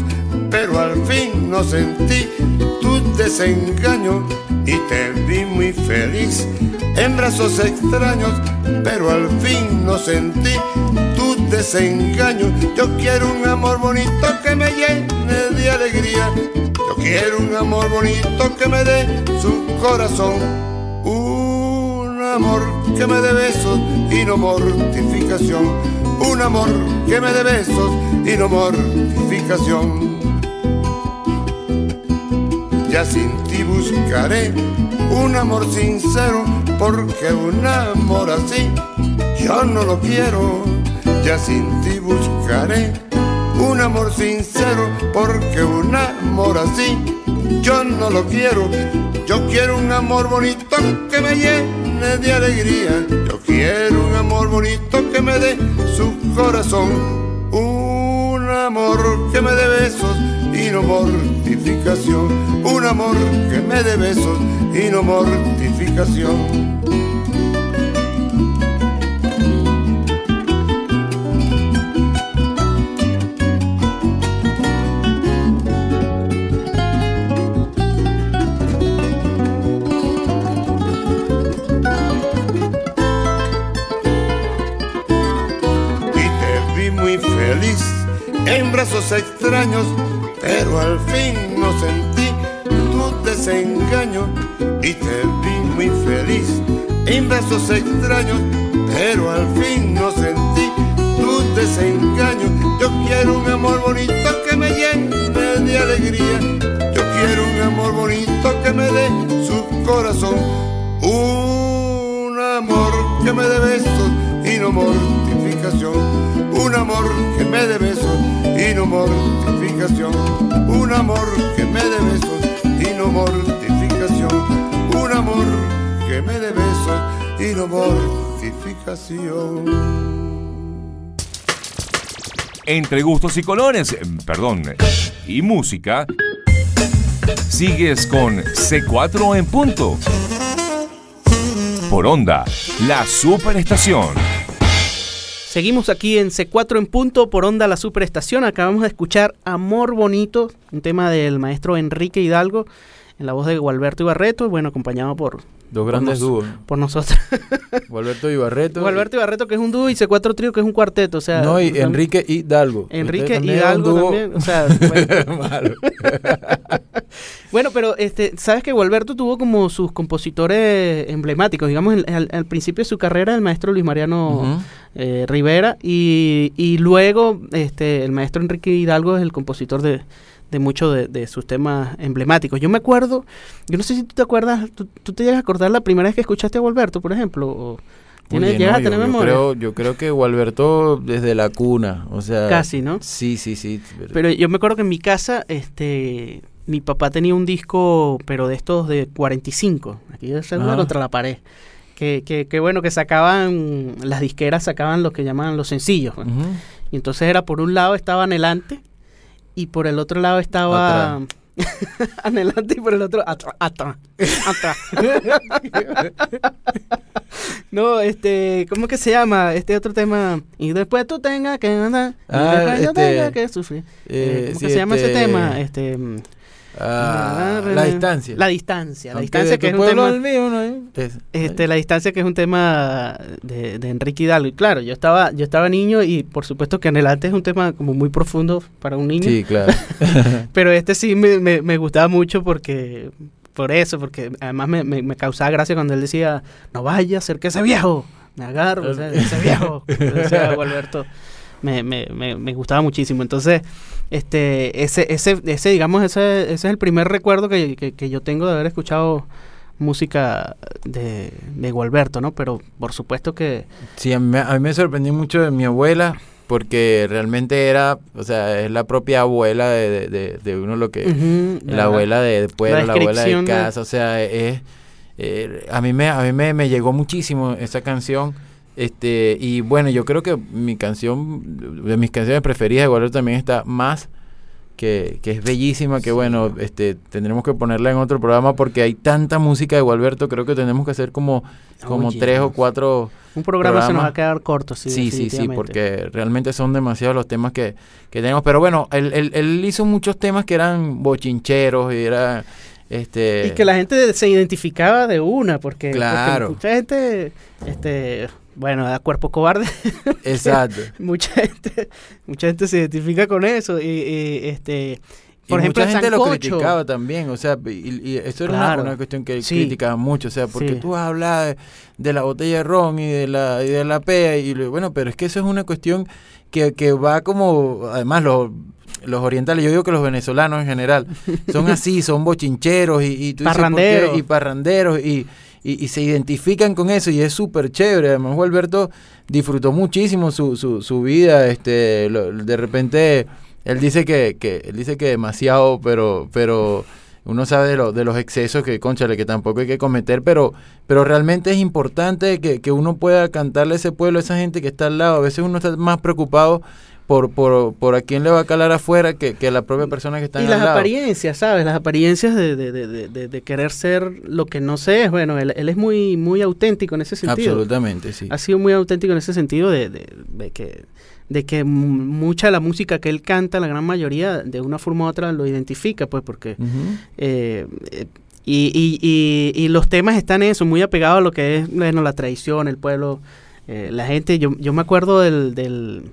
pero al fin no sentí tu desengaño y te vi muy feliz en brazos extraños, pero al fin no sentí tu desengaño. Yo quiero un amor bonito que me llene de alegría. Yo quiero un amor bonito que me dé su corazón. Un amor que me dé besos y no mortificación. Un amor que me dé besos y no mortificación. Ya sin ti buscaré un amor sincero, porque un amor así yo no lo quiero. Ya sin ti buscaré un amor sincero, porque un amor así yo no lo quiero. Yo quiero un amor bonito que me llene de alegría. Yo quiero un amor bonito que me dé su corazón. Un amor que me dé besos y no mortificación. Un amor que me dé besos y no mortificación. Brazos extraños, pero al fin no sentí tu desengaño y te vi muy feliz en brazos extraños, pero al fin no sentí tu desengaño. Yo quiero un amor bonito que me llene de alegría. Yo quiero un amor bonito que me dé su corazón. Un amor que me dé besos y no mortificación. Un amor que me dé besos y no mortificación. Un amor que me dé besos y no mortificación. Un amor que me dé besos y no mortificación. Entre gustos y colores, eh, perdón, y música, sigues con C4 en punto. Por onda, la superestación. Seguimos aquí en C4 en punto por Onda La Superestación. Acabamos de escuchar Amor Bonito, un tema del maestro Enrique Hidalgo, en la voz de Gualberto Ibarreto, bueno, acompañado por, Dos grandes dúos. por nosotros. Gualberto Ibarreto. Gualberto Ibarreto, que es un dúo, y C4 Trío, que es un cuarteto. O sea, No, y Enrique Hidalgo. Enrique Hidalgo también. O sea, bueno. Bueno, pero este, sabes que Gualberto tuvo como sus compositores emblemáticos, digamos, al, al principio de su carrera el maestro Luis Mariano eh, Rivera y, y luego este, el maestro Enrique Hidalgo es el compositor de, de muchos de, de sus temas emblemáticos. Yo me acuerdo, yo no sé si tú te acuerdas, tú, tú te llegas a acordar la primera vez que escuchaste a Gualberto, por ejemplo, o ¿tienes- Oye, llegas no, a tener yo, yo memoria. creo, yo creo que Gualberto desde la cuna, o sea... Casi, ¿no? Sí, sí, sí. Pero yo me acuerdo que en mi casa, este, mi papá tenía un disco, pero de estos de 45, aquí de celular Ajá. contra la pared. Que, que, que bueno, que sacaban, las disqueras sacaban lo que llamaban los sencillos. pues. Y entonces era por un lado estaba Anhelante y por el otro lado estaba Anhelante y por el otro atrás. Atrás. atrás. no, este, ¿cómo que se llama? Este otro tema. Y después tú tengas que andar. y Ah, después yo este, tenga que sufrir. Eh, eh, ¿Cómo sí, que se llama ese este- tema? Este. Mm, Ah, la distancia. La distancia, la distancia que es un tema... al mío, ¿no? Es- Este, la distancia que es un tema de, de Enrique Hidalgo. Y claro, yo estaba, yo estaba niño y por supuesto que Anhelante es un tema como muy profundo para un niño. Sí, claro. Pero este sí me, me, me gustaba mucho porque, por eso, porque además me, me, me causaba gracia cuando él decía, no vaya a ser que ese viejo, me agarro, o sea, ese viejo, decía Gualberto. Me, me, me, me gustaba muchísimo. Entonces, este, ese, ese, ese digamos, ese, ese es el primer recuerdo que, que, que yo tengo de haber escuchado música de, de Gualberto, ¿no? Pero por supuesto que Sí, a mí, me- a mí me sorprendió mucho de mi abuela porque realmente era, o sea, es la propia abuela de, de- uno lo que... la abuela de, de pueblo, la, abuela de descripción de- casa, o sea, es... eh, a mí, me, a mí me, me llegó muchísimo esa canción. Este, y bueno, yo creo que mi canción, de mis canciones preferidas de Gualberto también está más, que, que es bellísima, que bueno, este, tendremos que ponerla en otro programa porque hay tanta música de Gualberto, creo que tenemos que hacer como, como tres o cuatro un programa, se nos va a quedar corto, sí. Sí, sí, sí, porque realmente son demasiados los temas que, que tenemos. Pero bueno, él, él, él hizo muchos temas que eran bochincheros y era... Este, Y que la gente se identificaba de una, porque, porque Claro. mucha gente, este, bueno, da cuerpo cobarde, Exacto. mucha gente, mucha gente se identifica con eso. Y, y, este, por y ejemplo, mucha gente lo criticaba también, o sea, y, y eso era una- Claro. una, cuestión que Sí. criticaba mucho, o sea, porque Sí. tú hablas de, de la botella de ron y de la, y de la pea, y bueno, pero es que eso es una cuestión que, que va como, además los, los orientales, yo digo que los venezolanos en general, son así, son bochincheros y, y tú dices. Parranderos. y parranderos y, y, y se identifican con eso y es súper chévere, además Gualberto disfrutó muchísimo su, su, su vida, este, lo- de repente él dice que, que él dice que demasiado, pero pero uno sabe de, lo- de los excesos que, conchale, que tampoco hay que cometer, pero pero realmente es importante que, que uno pueda cantarle a ese pueblo, a esa gente que está al lado. A veces uno está más preocupado por, por, por a quién le va a calar afuera que, que la propia persona que está Y al las lado. apariencias, ¿sabes? Las apariencias de, de, de, de- querer ser lo que no sé es, bueno, él, él es muy, muy auténtico en ese sentido. Absolutamente, sí. ha sido muy auténtico en ese sentido de, de- que de que mucha de la música que él canta, la gran mayoría, de una forma u otra lo identifica, pues porque eh, eh, y, y, y, y los temas están en eso, muy apegados a lo que es bueno, la tradición, el pueblo, eh, la gente, yo, yo me acuerdo del, del,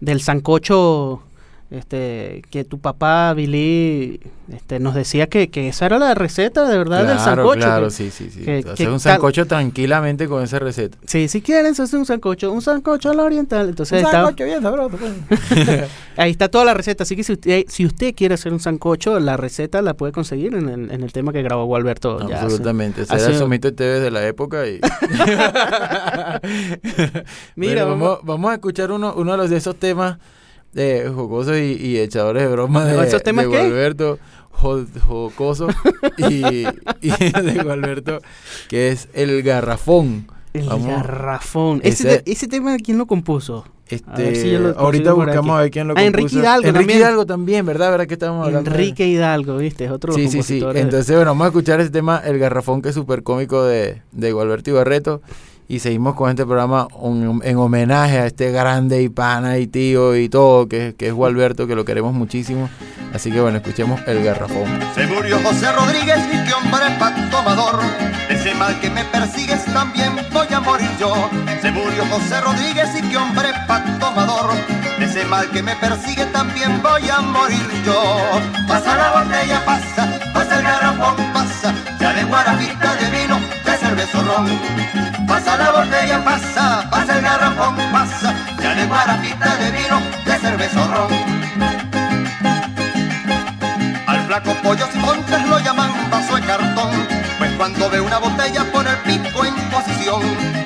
del sancocho este que tu papá Billy este, nos decía que, que esa era la receta de verdad del Claro, sancocho. claro, que- sí, sí, sí. que- Hacer que un sancocho tranquilamente con esa receta. Sí, si quieren, se hace un sancocho, un sancocho a la oriental. Entonces está- bien sabroso. pues. ahí está toda la receta. Así que si usted, si usted quiere hacer un sancocho, la receta la puede conseguir en el, en el tema que grabó ya hace- Absolutamente. Ese hace- era el TV de la época. Y... Mira, Bueno, vamos, vamos a escuchar uno, uno de los de esos temas eh, jocosos y, y echadores de broma de, ¿Esos temas de? Gualberto. jo- jocoso y, y de Gualberto, que es El Garrafón. El Vamos- garrafón. Ese, Ese- te- ese tema, ¿quién lo compuso? Este, si yo lo ahorita buscamos a ver quién lo Ah, compuso. Enrique Hidalgo Enrique también. Hidalgo también, ¿verdad? ¿Verdad que estamos hablando? Enrique Hidalgo, ¿viste? Es otro de Sí, los sí, sí. Entonces, bueno, vamos a escuchar ese tema, El Garrafón, que es súper cómico de, de Gualberto Ibarreto. Y seguimos con este programa un- en homenaje a este grande y pana y tío y todo, que, que es Gualberto, que lo queremos muchísimo. Así que bueno, escuchemos El Garrafón. Se murió José Rodríguez y qué hombre pa' tomador. De ese mal que me persigues también voy a morir yo. Se murió José Rodríguez y qué hombre pa' tomador. De ese mal que me persigue también voy a morir yo. Pasa la botella, pasa, pasa el garrafón, pasa. Ya de guarapita de vino, de cerveza ron. Pasa la botella, pasa, pasa el garrafón, pasa. Ya de guarapita de vino, de cerveza ron. Al flaco pollo y montes lo llaman vaso de cartón, pues cuando ve una botella pone el pico en posición.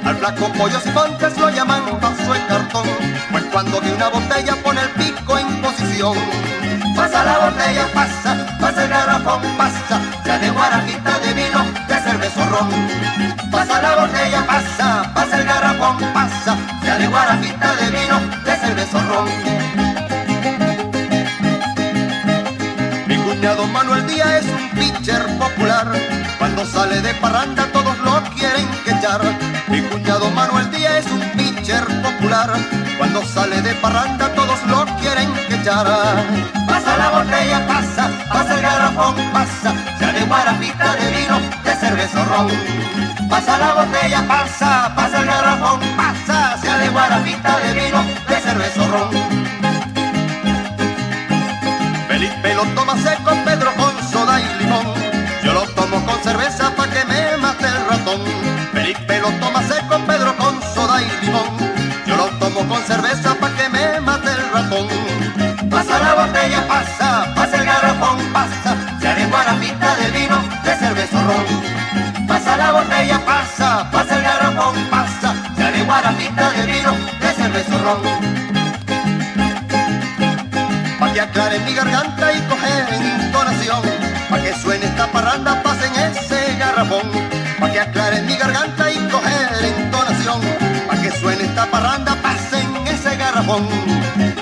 Al flaco pollo y montes lo llaman vaso de cartón, pues cuando ve una botella pone el pico en posición. Pasa la botella, pasa, pasa el garrafón, pasa, ya de guarajita de vino, de cerveza o ron. Pasa la botella, pasa, pasa el garrafón, pasa, ya de guarajita de vino, de cerveza ron. Mi cuñado Manuel Díaz es un pitcher popular. Cuando sale de parranda todos lo quieren quechar. Mi cuñado Manuel Díaz es un pitcher popular. Cuando sale de parranda todos lo quieren quechar pasa la botella, pasa, pasa el garrafón, pasa, ya de guarapita de vino, de cerveza ron. Pasa la botella, pasa, pasa el garrafón, pasa, sea de guarapita de vino, de cerveza ron. Felipe lo toma seco, Pedro con soda y limón. Yo lo tomo con cerveza pa' que me mate el ratón. Felipe lo toma seco, Pedro ron. Pa' que aclare mi garganta y coger entonación. Pa' que suene esta parranda, pasen ese garrafón. Pa' que aclare mi garganta y coger entonación. Pa' que suene esta parranda, pasen ese garrafón.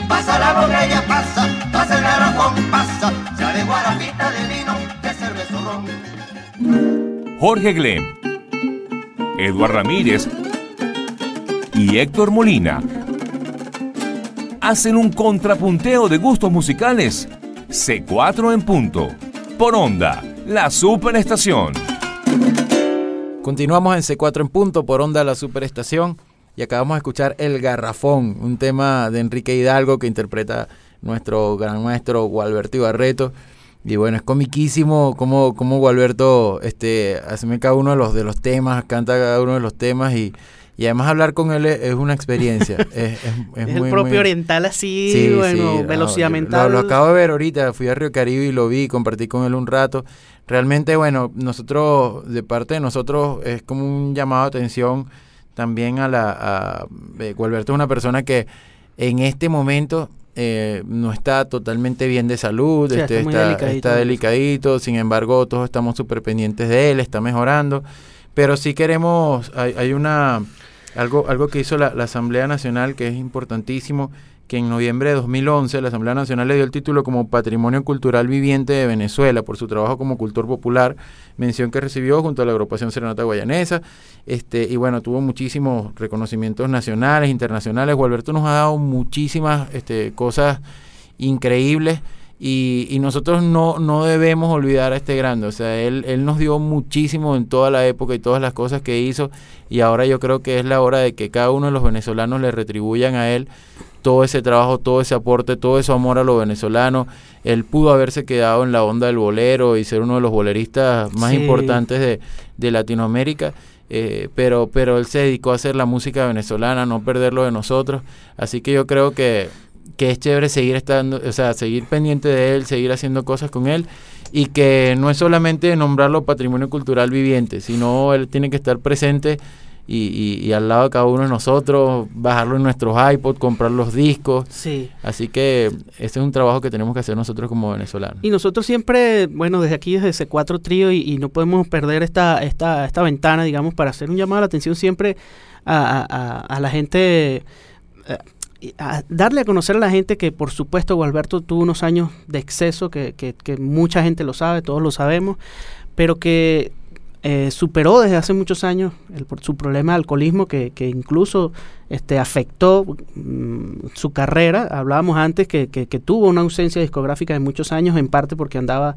Pasa la botella, pasa, pasa el garrafón, pasa. Ya de guarapita, de vino, de cerveza ron. Jorge Glem, Eduard Ramírez y Héctor Molina hacen un contrapunteo de gustos musicales. C4 en punto. Por onda, la superestación. Continuamos en C4 en punto por onda la superestación y acabamos de escuchar El Garrafón, un tema de Enrique Hidalgo que interpreta nuestro gran maestro Gualberto Ibarreto. Y bueno, es comiquísimo cómo, cómo Gualberto este, hace cada uno de los, de los temas, canta cada uno de los temas y, y además hablar con él es, una experiencia. es, es, es Es muy, el propio muy- oriental así, Sí, bueno, sí, velocidad no, mental. Lo, lo acabo de ver ahorita, fui a Río Caribe y lo vi, compartí con él un rato. Realmente, bueno, nosotros, de parte de nosotros, es como un llamado de atención también a la... A, eh, Gualberto es una persona que en este momento eh, no está totalmente bien de salud, Sí, este, delicadito. está delicadito, sin embargo todos estamos súper pendientes de él, está mejorando, pero sí queremos, hay, hay una, algo, algo que hizo la, Asamblea Nacional que es importantísimo, que en noviembre de 2011 la Asamblea Nacional le dio el título como Patrimonio Cultural Viviente de Venezuela por su trabajo como cultor popular, mención que recibió junto a la agrupación Serenata Guayanesa, este, y bueno, tuvo muchísimos reconocimientos nacionales, internacionales, Gualberto nos ha dado muchísimas este, cosas increíbles y, y nosotros no, no debemos olvidar a este grande, o sea, él, él nos dio muchísimo en toda la época y todas las cosas que hizo y ahora yo creo que es la hora de que cada uno de los venezolanos le retribuyan a él todo ese trabajo, todo ese aporte, todo ese amor a los venezolanos. Él pudo haberse quedado en la onda del bolero y ser uno de los boleristas más Sí. importantes de, de Latinoamérica. eh, pero, pero él se dedicó a hacer la música venezolana, no perderlo de nosotros. Así que yo creo que, que es chévere seguir estando, o sea, seguir pendiente de él, seguir haciendo cosas con él. Y que no es solamente nombrarlo patrimonio cultural viviente, sino él tiene que estar presente y, y- y al lado de cada uno de nosotros, bajarlo en nuestros iPods, comprar los discos. Sí. Así que ese es un trabajo que tenemos que hacer nosotros como venezolanos. Y nosotros siempre, bueno, desde aquí, desde ese cuatro trío, y, y no podemos perder esta, esta, esta ventana, digamos, para hacer un llamado a la atención siempre a, a- la gente, eh, a darle a conocer a la gente que, por supuesto, Gualberto tuvo unos años de exceso, que, mucha gente lo sabe, todos lo sabemos, pero que eh, superó desde hace muchos años el, su problema de alcoholismo que, incluso este, afectó mm, su carrera. Hablábamos antes que, que- que tuvo una ausencia discográfica de muchos años, en parte porque andaba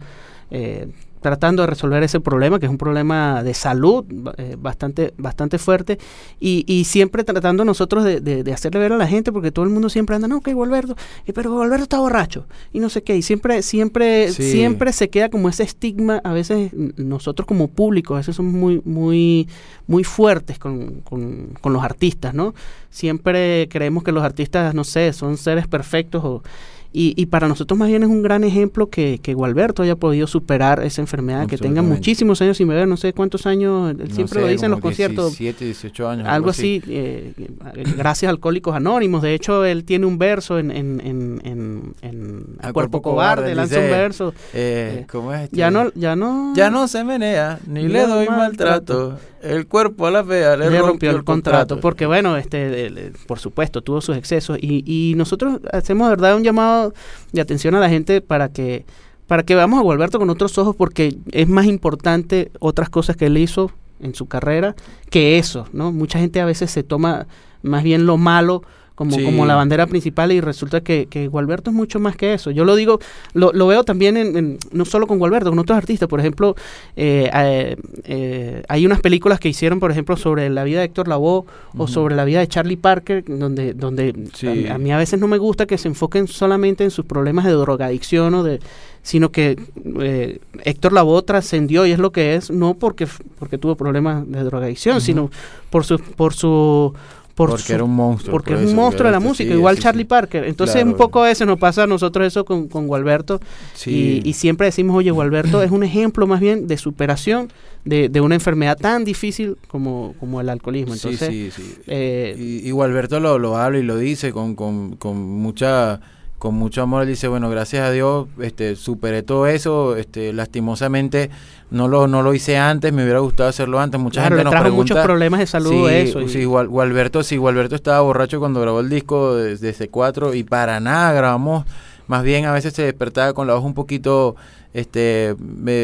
eh, tratando de resolver ese problema, que es un problema de salud eh, bastante, bastante fuerte, y, y siempre tratando nosotros de, de- de hacerle ver a la gente, porque todo el mundo siempre anda, no, que Gualberto, eh, pero Gualberto está borracho, y no sé qué, y siempre, siempre, Sí. siempre se queda como ese estigma, a veces nosotros como público, a veces somos muy, muy, muy fuertes con, con- con los artistas, ¿no? Siempre creemos que los artistas, no sé, son seres perfectos o... Y, y para nosotros más bien es un gran ejemplo que, que Gualberto haya podido superar esa enfermedad, que tenga muchísimos años sin beber, no sé cuántos años, él No siempre sé, lo dice en los como conciertos, 17, 18 años. algo así, eh, eh, gracias a Alcohólicos Anónimos. De hecho, él tiene un verso en, en, en, en, en Cuerpo Cuerpo Cobarde, lanza un verso. Eh, eh, ¿Cómo es? este? Ya no, ya no, Ya no se menea, ni Ni le le doy maltrato. maltrato. El cuerpo a la fea le, le rompió el contrato, porque bueno, este, por supuesto, tuvo sus excesos. Y, y nosotros hacemos de verdad un llamado de atención a la gente para que para que veamos a Gualberto con otros ojos porque es más importante otras cosas que él hizo en su carrera que eso, ¿no? Mucha gente a veces se toma más bien lo malo como, Sí. como la bandera principal y resulta que, que Gualberto es mucho más que eso. Yo lo digo, lo, lo veo también en, en- no solo con Gualberto, con otros artistas. Por ejemplo, eh, eh, eh, hay unas películas que hicieron, por ejemplo, sobre la vida de Héctor Lavoe o sobre la vida de Charlie Parker, donde, donde Sí. a mí- a mí a veces no me gusta que se enfoquen solamente en sus problemas de drogadicción o de sino que eh, Héctor Lavoe trascendió y es lo que es no porque porque tuvo problemas de drogadicción, sino por su por su por porque su- era un monstruo. porque por es un monstruo de la música, sí, igual sí, Charlie sí. Parker. Entonces Claro. un poco a veces nos pasa a nosotros eso con, con Gualberto y, y siempre decimos, oye, Gualberto es un ejemplo más bien de superación de, de una enfermedad tan difícil como, como el alcoholismo. Entonces, sí, sí. eh, Y, y Gualberto lo, lo habla y lo dice con, con, con mucha con mucho amor él dice bueno gracias a Dios este superé todo eso este lastimosamente no lo no lo hice antes me hubiera gustado hacerlo antes mucha claro, gente nos trajo pregunta muchos problemas de salud sí, eso. y- sí, Gual- Gualberto sí Gualberto estaba borracho cuando grabó el disco de, de C4 y para nada grabamos más bien a veces se despertaba con la voz un poquito este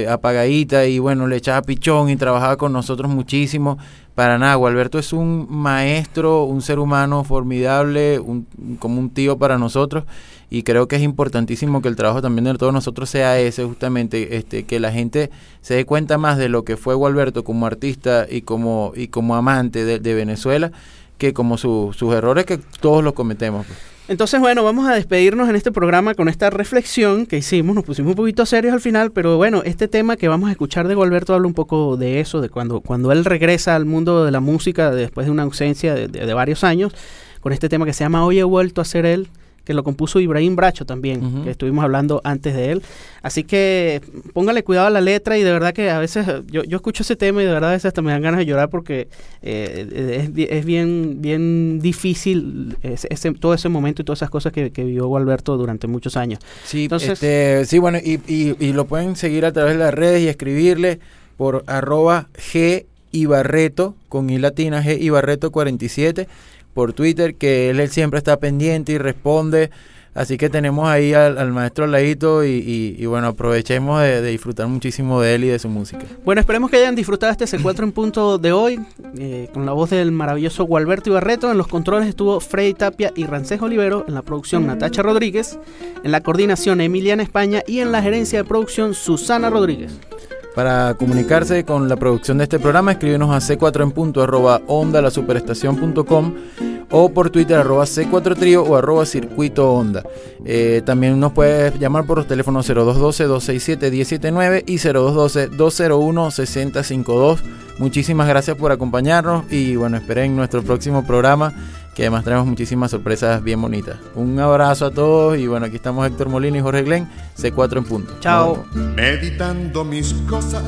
apagadita y bueno le echaba pichón y trabajaba con nosotros muchísimo para nada Gualberto es un maestro un ser humano formidable un, como un tío para nosotros y creo que es importantísimo que el trabajo también de todos nosotros sea ese justamente este que la gente se dé cuenta más de lo que fue Gualberto como artista y como y como amante de, Venezuela que como su- sus errores que todos los cometemos pues. Entonces, bueno, vamos a despedirnos en este programa con esta reflexión que hicimos. Nos pusimos un poquito serios al final, pero bueno, este tema que vamos a escuchar de Gualberto habla un poco de eso, de cuando, cuando él regresa al mundo de la música después de una ausencia de- de varios años, con este tema que se llama Hoy he vuelto a ser él, que lo compuso Ibrahim Bracho también, que estuvimos hablando antes de él. Así que póngale cuidado a la letra y de verdad que a veces yo, yo escucho ese tema y de verdad a veces hasta me dan ganas de llorar porque eh, es, es bien, bien difícil ese, todo ese momento y todas esas cosas que, que vivió Gualberto durante muchos años. Sí, Entonces- este, sí, bueno, y, y, y lo pueden seguir a través de las redes y escribirle por arroba G Ibarreto, con I latina, G Ibarreto 47, por Twitter, que él, siempre está pendiente y responde. Así que tenemos ahí al, maestro al ladito y, y- bueno, aprovechemos de, de disfrutar muchísimo de él y de su música. Bueno, esperemos que hayan disfrutado este C4 en punto de hoy, eh, con la voz del maravilloso Gualberto Ibarreto. En los controles estuvo Freddy Tapia y Rancés Olivero, en la producción Natacha Rodríguez, en la coordinación Emiliana España y en la gerencia de producción Susana Rodríguez. Para comunicarse con la producción de este programa, escríbenos a c4 en punto arroba onda la o por Twitter arroba c4 trío o arroba circuito onda. Eh, también nos puedes llamar por los teléfonos 0212-267-179 y 0212-201-6052. Muchísimas gracias por acompañarnos y bueno, esperen nuestro próximo programa que además traemos muchísimas sorpresas bien bonitas. Un abrazo a todos y bueno, aquí estamos Héctor Molina y Jorge Glenn, C4 en punto. Chao. Meditando mis cosas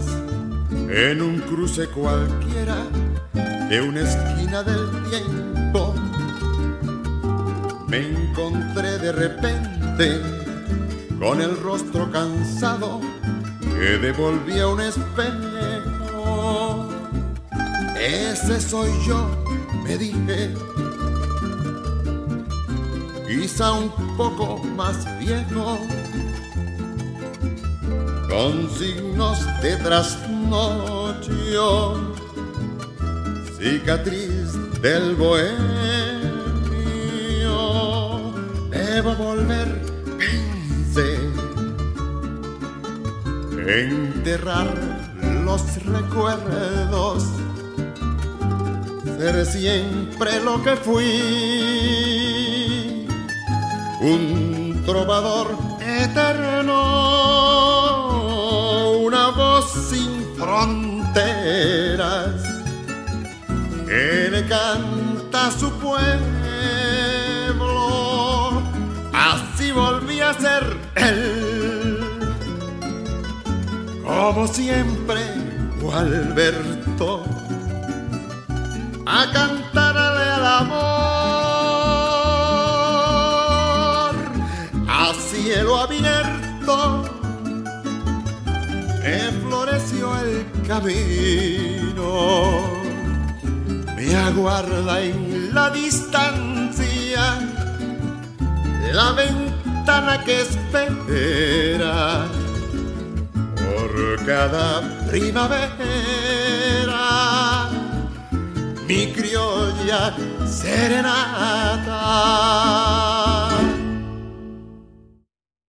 en un cruce cualquiera de una esquina del tiempo. Me encontré de repente con el rostro cansado que devolvía un espejo. Ese soy yo, me dije. Quizá un poco más viejo. Con signos de trasnocho, cicatriz del bohemio. Debo volver, pensé, enterrar los recuerdos, ser siempre lo que fui, un trovador eterno, una voz sin fronteras que le canta a su pueblo. Así volví a ser él, como siempre, Gualberto, a abierto me floreció el camino. Me aguarda en la distancia la ventana que espera por cada primavera. Mi criolla serenata